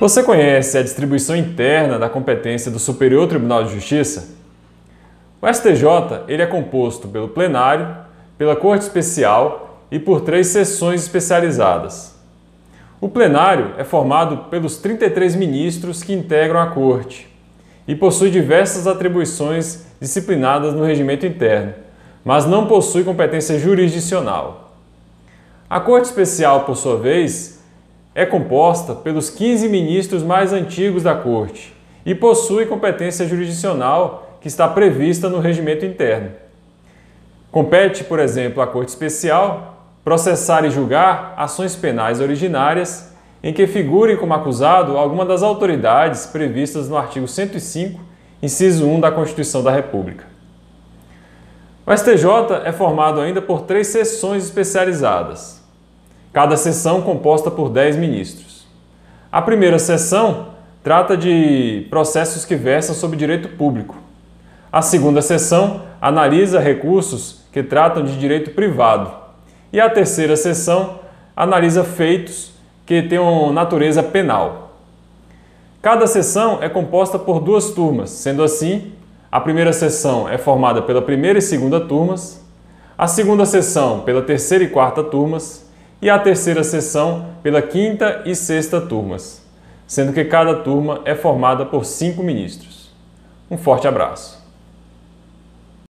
Você conhece a distribuição interna da competência do Superior Tribunal de Justiça? O STJ ele é composto pelo plenário, pela Corte Especial e por três sessões especializadas. O plenário é formado pelos 33 ministros que integram a Corte e possui diversas atribuições disciplinadas no regimento interno, mas não possui competência jurisdicional. A Corte Especial, por sua vez, é composta pelos 15 ministros mais antigos da Corte e possui competência jurisdicional que está prevista no regimento interno. Compete, por exemplo, à Corte Especial processar e julgar ações penais originárias em que figurem como acusado alguma das autoridades previstas no artigo 105, inciso 1 da Constituição da República. O STJ é formado ainda por três sessões especializadas, cada sessão composta por 10 ministros. A primeira sessão trata de processos que versam sobre direito público. A segunda sessão analisa recursos que tratam de direito privado. E a terceira sessão analisa feitos que tenham natureza penal. Cada sessão é composta por duas turmas, sendo assim, a primeira sessão é formada pela primeira e segunda turmas, a segunda sessão pela terceira e quarta turmas e a terceira sessão pela quinta e sexta turmas, sendo que cada turma é formada por cinco ministros. Um forte abraço.